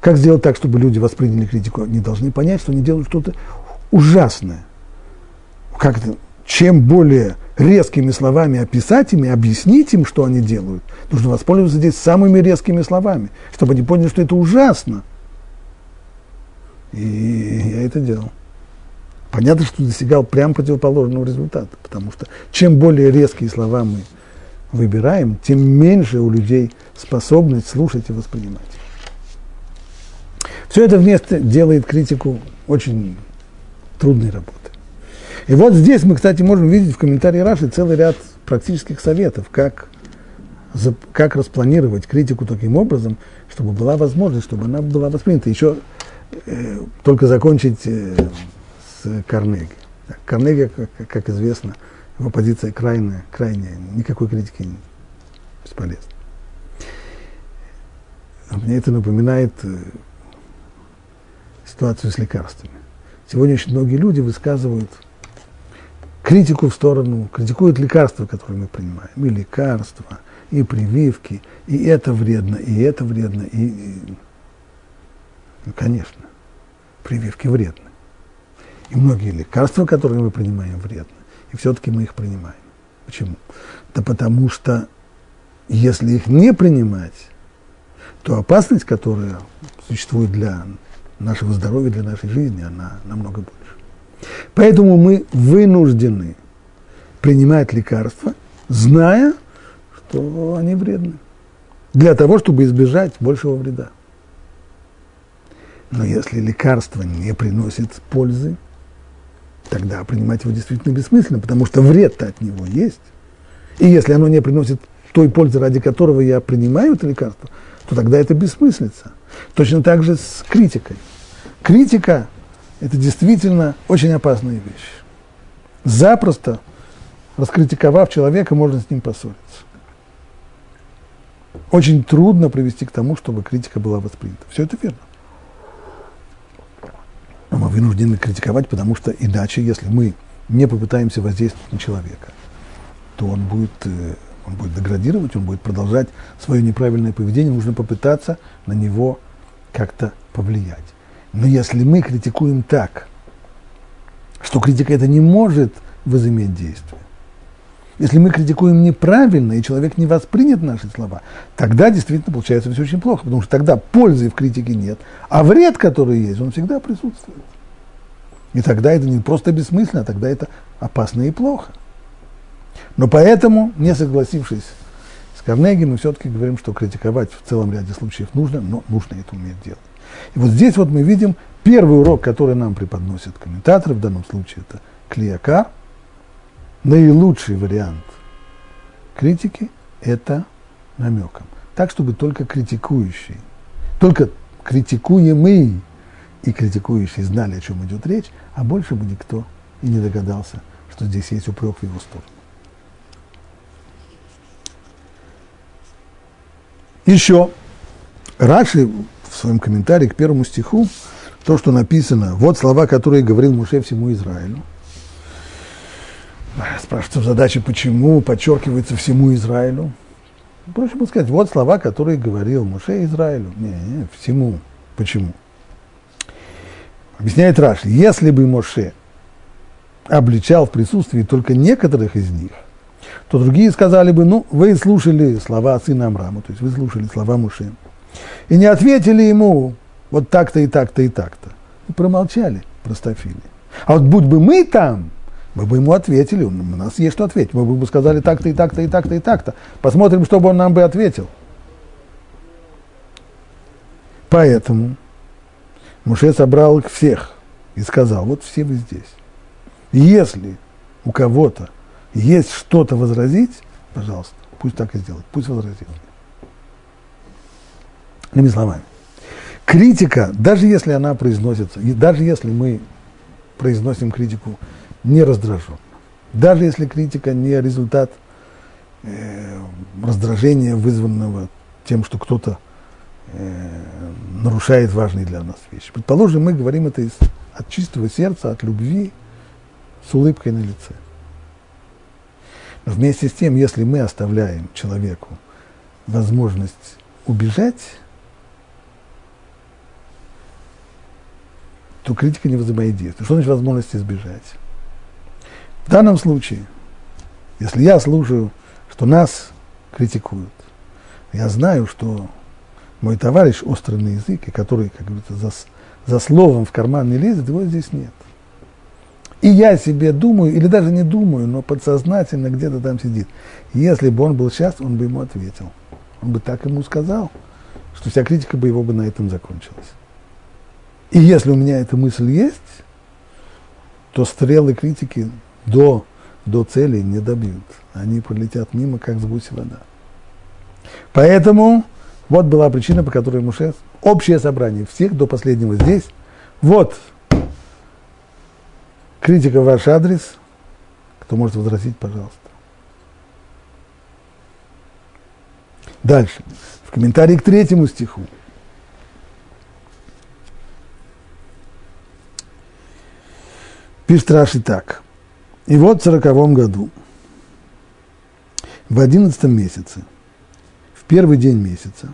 как сделать так, чтобы люди восприняли критику? Они должны понять, что они делают что-то ужасное. Как это? Чем более резкими словами описать им и объяснить им, что они делают, нужно воспользоваться здесь самыми резкими словами, чтобы они поняли, что это ужасно – и я это делал. Понятно, что достигал прям противоположного результата, потому что чем более резкие слова мы выбираем, тем меньше у людей способность слушать и воспринимать. Все это вместе делает критику очень трудной работы. И вот здесь мы, кстати, можем видеть в комментарии Раши целый ряд практических советов, как, как распланировать критику таким образом, чтобы была возможность, чтобы она была воспринята. Еще Э, только закончить э, Карнеги. Карнеги, как, известно, его позиция крайняя, крайняя, никакой критики не бесполезна. А мне это напоминает э, ситуацию с лекарствами. Сегодня очень многие люди высказывают критику в сторону, критикуют лекарства, которые мы принимаем, и лекарства, и прививки, и это вредно, и это вредно, и, и ну, конечно, прививки вредны. И многие лекарства, которые мы принимаем, вредны. И все-таки мы их принимаем. Почему? Да потому что если их не принимать, то опасность, которая существует для нашего здоровья, для нашей жизни, она намного больше. Поэтому мы вынуждены принимать лекарства, зная, что они вредны, для того, чтобы избежать большего вреда. Но если лекарство не приносит пользы, тогда принимать его действительно бессмысленно, потому что вред-то от него есть. И если оно не приносит той пользы, ради которого я принимаю это лекарство, то тогда это бессмыслица. Точно так же с критикой. Критика – это действительно очень опасная вещь. Запросто, раскритиковав человека, можно с ним поссориться. Очень трудно привести к тому, чтобы критика была воспринята. Все это верно. Мы вынуждены критиковать, потому что иначе, если мы не попытаемся воздействовать на человека, то он будет, э, он будет деградировать, он будет продолжать свое неправильное поведение, нужно попытаться на него как-то повлиять. Но если мы критикуем так, что критика это не может возыметь действие, если мы критикуем неправильно, и человек не воспринят наши слова, тогда действительно получается все очень плохо, потому что тогда пользы в критике нет, а вред, который есть, он всегда присутствует. И тогда это не просто бессмысленно, а тогда это опасно и плохо. Но поэтому, не согласившись с Карнеги, мы все-таки говорим, что критиковать в целом ряде случаев нужно, но нужно это уметь делать. И вот здесь вот мы видим первый урок, который нам преподносят комментаторы, в данном случае это Клиакар – наилучший вариант критики – это намеком. Так, чтобы только критикующий, только критикуемый и критикующий знали, о чем идет речь, а больше бы никто и не догадался, что здесь есть упрек в его сторону. Еще Раши в своем комментарии к первому стиху, то, что написано, вот слова, которые говорил Муше всему Израилю – Спрашивается в задаче, почему подчеркивается всему Израилю. Проще бы сказать, вот слова, которые говорил Муше Израилю. Не, не, всему. Почему? Объясняет Раш, если бы Моше обличал в присутствии только некоторых из них, то другие сказали бы, ну, вы слушали слова сына Амрама, то есть вы слушали слова Муше, и не ответили ему вот так-то и так-то и так-то. И промолчали, простофили. А вот будь бы мы там, мы бы ему ответили, у нас есть что ответить, мы бы ему сказали так-то и так-то и так-то и так-то. Посмотрим, что бы он нам бы ответил. Поэтому Муше собрал их всех и сказал, вот все вы здесь. Если у кого-то есть что-то возразить, пожалуйста, пусть так и сделает, пусть возразит. Иными словами, критика, даже если она произносится, и даже если мы произносим критику не раздраженно, даже если критика не результат э, раздражения, вызванного тем, что кто-то э, нарушает важные для нас вещи. Предположим, мы говорим это из, от чистого сердца, от любви, с улыбкой на лице. Но вместе с тем, если мы оставляем человеку возможность убежать, то критика не действия. Что значит возможность избежать? В данном случае, если я слушаю, что нас критикуют, я знаю, что мой товарищ острый на язык, и который, как говорится, за, за словом в карман не лезет, его здесь нет. И я себе думаю, или даже не думаю, но подсознательно где-то там сидит. Если бы он был сейчас, он бы ему ответил. Он бы так ему сказал, что вся критика бы его бы на этом закончилась. И если у меня эта мысль есть, то стрелы критики до, до цели не добьют. Они пролетят мимо, как с гуси вода. Поэтому вот была причина, по которой Муше, общее собрание всех до последнего здесь, вот критика в ваш адрес, кто может возразить, пожалуйста. Дальше. В комментарии к третьему стиху. Пишет Раши так. И вот в сороковом году, в одиннадцатом месяце, в первый день месяца,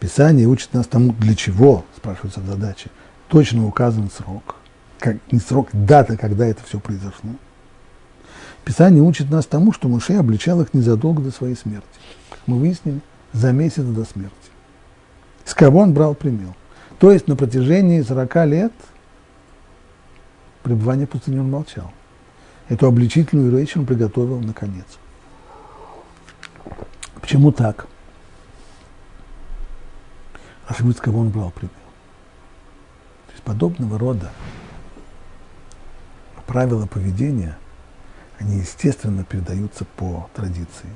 Писание учит нас тому, для чего, спрашивается в задаче, точно указан срок, как, не срок, дата, когда это все произошло. Писание учит нас тому, что Муше обличал их незадолго до своей смерти. Мы выяснили, за месяц до смерти. С кого он брал пример? То есть на протяжении 40 лет – пребывания в пустыне он молчал. Эту обличительную речь он приготовил наконец. Почему так? Ошибиться, кого он брал пример. То есть подобного рода правила поведения, они естественно передаются по традиции.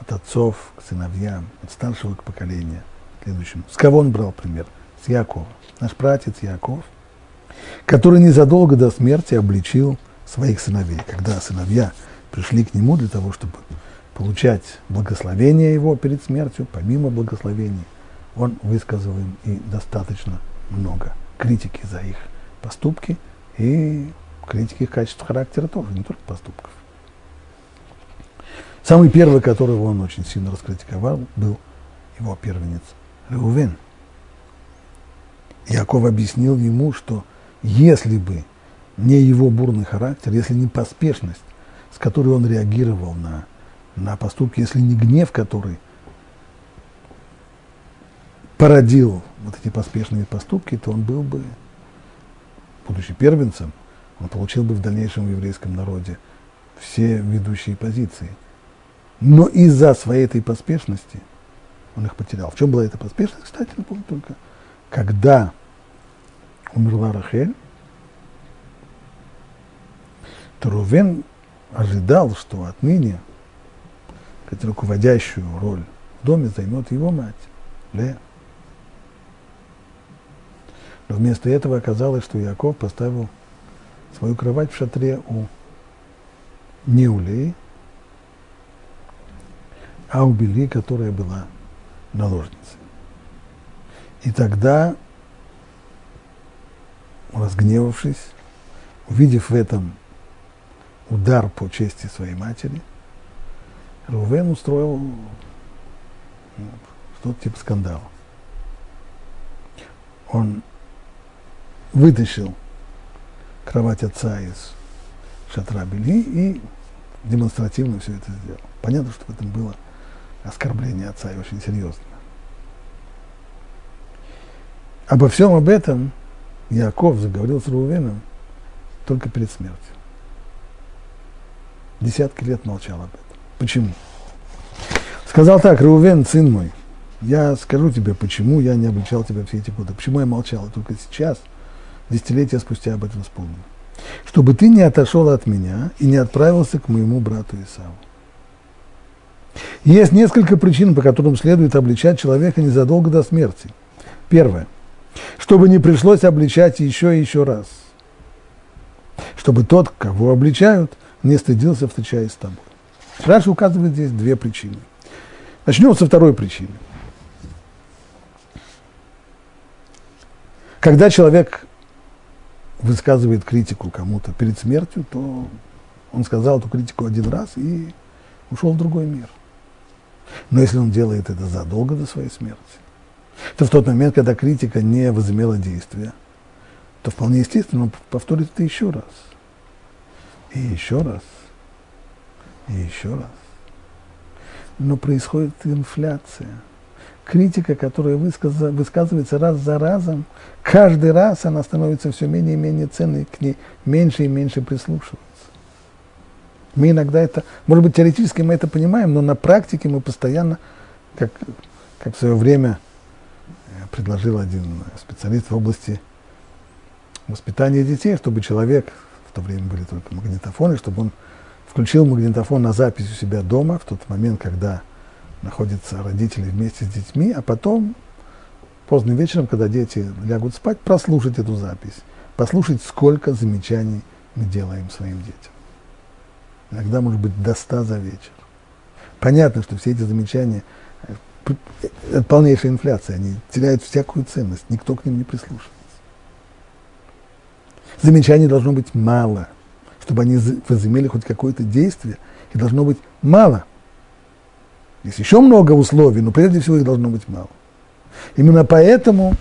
От отцов к сыновьям, от старшего к поколению, следующему. С кого он брал пример? С Якова. Наш пратец Яков – который незадолго до смерти обличил своих сыновей. Когда сыновья пришли к нему для того, чтобы получать благословение его перед смертью, помимо благословений, он высказал им и достаточно много критики за их поступки и критики их качеств характера тоже, не только поступков. Самый первый, которого он очень сильно раскритиковал, был его первенец Реувен. Яков объяснил ему, что если бы не его бурный характер, если не поспешность, с которой он реагировал на, на поступки, если не гнев, который породил вот эти поспешные поступки, то он был бы, будучи первенцем, он получил бы в дальнейшем в еврейском народе все ведущие позиции. Но из-за своей этой поспешности он их потерял. В чем была эта поспешность, кстати, напомню только, когда умерла Рахель, то Рувен ожидал, что отныне сказать, руководящую роль в доме займет его мать, Лея. Но вместо этого оказалось, что Яков поставил свою кровать в шатре у не у Леи, а у Бели, которая была наложницей. И тогда разгневавшись, увидев в этом удар по чести своей матери, Рувен устроил что-то типа скандала. Он вытащил кровать отца из шатра Бели и демонстративно все это сделал. Понятно, что в этом было оскорбление отца и очень серьезное. Обо всем об этом Яков заговорил с Рувеном только перед смертью. Десятки лет молчал об этом. Почему? Сказал так, Реувен, сын мой, я скажу тебе, почему я не обличал тебя все эти годы, почему я молчал, и только сейчас, десятилетия спустя об этом вспомнил. Чтобы ты не отошел от меня и не отправился к моему брату Исаву. Есть несколько причин, по которым следует обличать человека незадолго до смерти. Первое. Чтобы не пришлось обличать еще и еще раз. Чтобы тот, кого обличают, не стыдился, встречаясь с тобой. Раша указывает здесь две причины. Начнем со второй причины. Когда человек высказывает критику кому-то перед смертью, то он сказал эту критику один раз и ушел в другой мир. Но если он делает это задолго до своей смерти, то в тот момент, когда критика не возымела действия, то вполне естественно он повторит это еще раз. И еще раз. И еще раз. Но происходит инфляция. Критика, которая высказывается раз за разом, каждый раз она становится все менее и менее ценной, к ней меньше и меньше прислушиваются. Мы иногда это, может быть, теоретически мы это понимаем, но на практике мы постоянно, как, как в свое время э, предложил один специалист в области воспитания детей, чтобы человек, в то время были только магнитофоны, чтобы он включил магнитофон на запись у себя дома в тот момент, когда находятся родители вместе с детьми, а потом поздно вечером, когда дети лягут спать, прослушать эту запись, послушать, сколько замечаний мы делаем своим детям иногда может быть до ста за вечер. Понятно, что все эти замечания э, полнейшая инфляция, они теряют всякую ценность, никто к ним не прислушивается. Замечаний должно быть мало, чтобы они возымели хоть какое-то действие, и должно быть мало. Есть еще много условий, но прежде всего их должно быть мало. Именно поэтому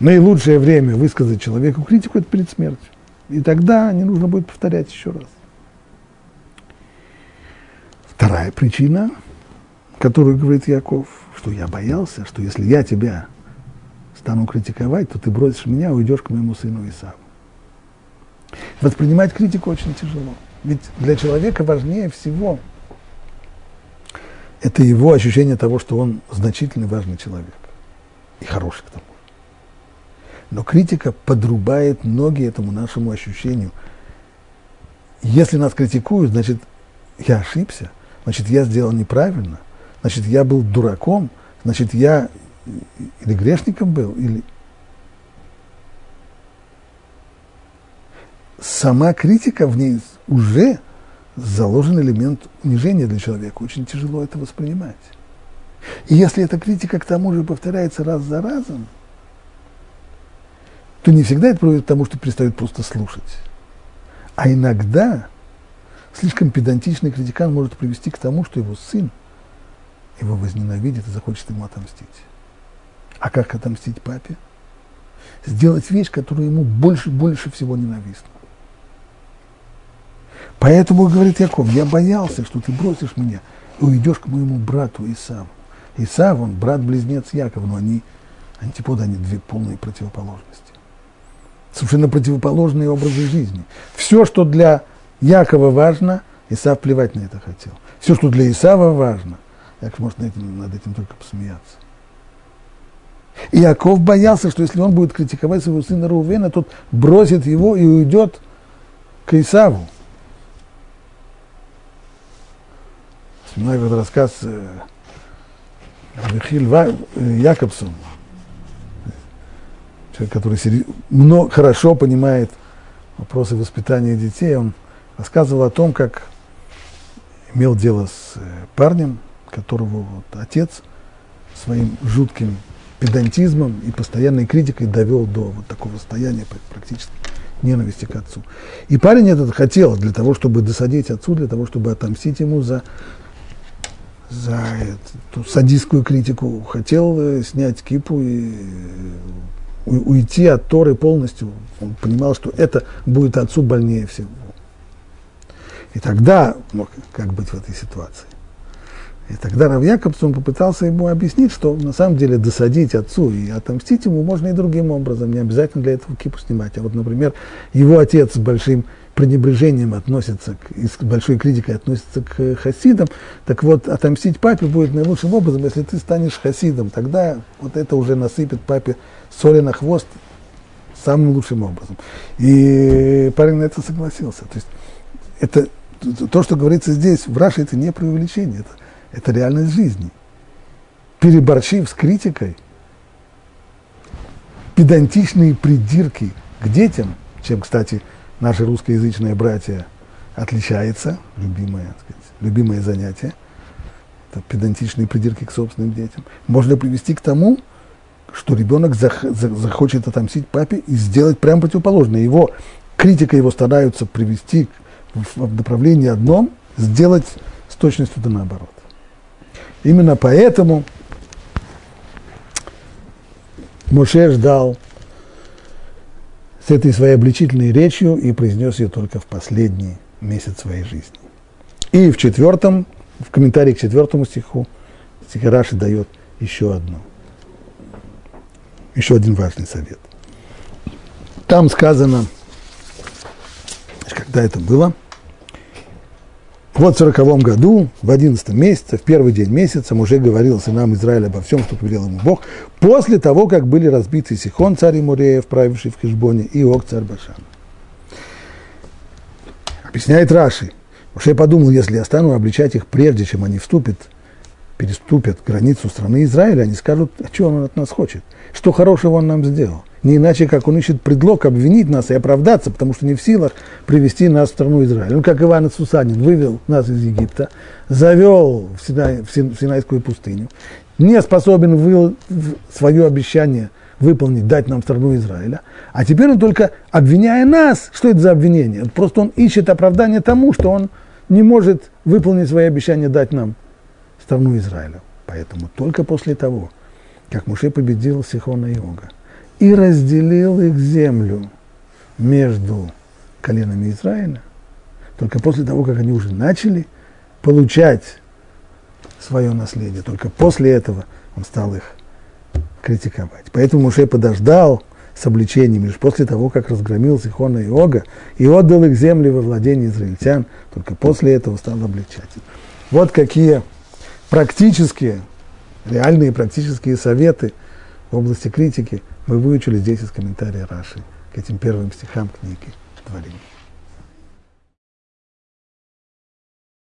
наилучшее время высказать человеку критику – это перед смертью. И тогда не нужно будет повторять еще раз. Вторая причина, которую говорит Яков, что я боялся, что если я тебя стану критиковать, то ты бросишь меня уйдешь к моему сыну Исаву. Воспринимать критику очень тяжело. Ведь для человека важнее всего это его ощущение того, что он значительный, важный человек. И хороший к тому. Но критика подрубает ноги этому нашему ощущению. Если нас критикуют, значит, я ошибся, значит, я сделал неправильно, значит, я был дураком, значит, я или грешником был, или... Сама критика в ней уже заложен элемент унижения для человека. Очень тяжело это воспринимать. И если эта критика к тому же повторяется раз за разом, то не всегда это приводит к тому, что перестают просто слушать. А иногда слишком педантичный критикан может привести к тому, что его сын его возненавидит и захочет ему отомстить. А как отомстить папе? Сделать вещь, которая ему больше, больше всего ненавистна. Поэтому, говорит Яков, я боялся, что ты бросишь меня и уйдешь к моему брату Исаву. Исав, он брат-близнец Якова, но они антиподы, они две полные противоположности совершенно противоположные образы жизни. Все, что для Якова важно, Исав плевать на это хотел. Все, что для Исава важно, Яков может над этим, над этим только посмеяться. И Яков боялся, что если он будет критиковать своего сына Рувена, тот бросит его и уйдет к Исаву. Вспоминаю этот рассказ э, Михаил э, Якобсон, человек, который много, хорошо понимает вопросы воспитания детей, он рассказывал о том, как имел дело с э, парнем, которого вот отец своим жутким педантизмом и постоянной критикой довел до вот такого состояния практически ненависти к отцу. И парень этот хотел для того, чтобы досадить отцу, для того, чтобы отомстить ему за, за эту садистскую критику, хотел э, снять кипу и уйти от Торы полностью. Он понимал, что это будет отцу больнее всего. И тогда, ну, как быть в этой ситуации? И тогда Рав Якобсон попытался ему объяснить, что на самом деле досадить отцу и отомстить ему можно и другим образом, не обязательно для этого кипу снимать. А вот, например, его отец с большим пренебрежением относятся, к, и с большой критикой относятся к хасидам, так вот, отомстить папе будет наилучшим образом, если ты станешь хасидом, тогда вот это уже насыпет папе соли на хвост самым лучшим образом. И парень на это согласился. То есть это то, что говорится здесь, в Раше, это не преувеличение, это, это реальность жизни. Переборчив с критикой, педантичные придирки к детям, чем, кстати, наши русскоязычные братья отличается, любимое, сказать, любимое занятие, это педантичные придирки к собственным детям, можно привести к тому, что ребенок зах, захочет отомстить папе и сделать прямо противоположное. Его критика его стараются привести в направлении одном, сделать с точностью до наоборот. Именно поэтому Моше ждал с этой своей обличительной речью и произнес ее только в последний месяц своей жизни. И в четвертом, в комментарии к четвертому стиху, Стихараши дает еще одну, еще один важный совет. Там сказано, когда это было – вот в сороковом году, в одиннадцатом месяце, в первый день месяца, уже говорил сынам Израиля обо всем, что повелел ему Бог, после того, как были разбиты Сихон, царь Муреев, правивший в Хижбоне, и Ог, царь Башан. Объясняет Раши. Я подумал, если я стану обличать их прежде, чем они вступят, переступят границу страны Израиля, они скажут, а что он от нас хочет, что хорошего он нам сделал не иначе, как он ищет предлог обвинить нас и оправдаться, потому что не в силах привести нас в страну Израиля. Он, как Иван Сусанин, вывел нас из Египта, завел в, Синай, в Синайскую пустыню, не способен вы, свое обещание выполнить, дать нам страну Израиля, а теперь он только, обвиняя нас, что это за обвинение? Просто он ищет оправдание тому, что он не может выполнить свои обещания дать нам страну Израиля. Поэтому только после того, как Муше победил Сихона и Ога, и разделил их землю между коленами Израиля, только после того, как они уже начали получать свое наследие, только после этого он стал их критиковать. Поэтому Муше подождал с обличением лишь после того, как разгромил Сихона и Ога и отдал их земли во владение израильтян, только после этого стал обличать. Вот какие практические, реальные практические советы в области критики – мы выучили здесь из комментария Раши к этим первым стихам книги Дворим.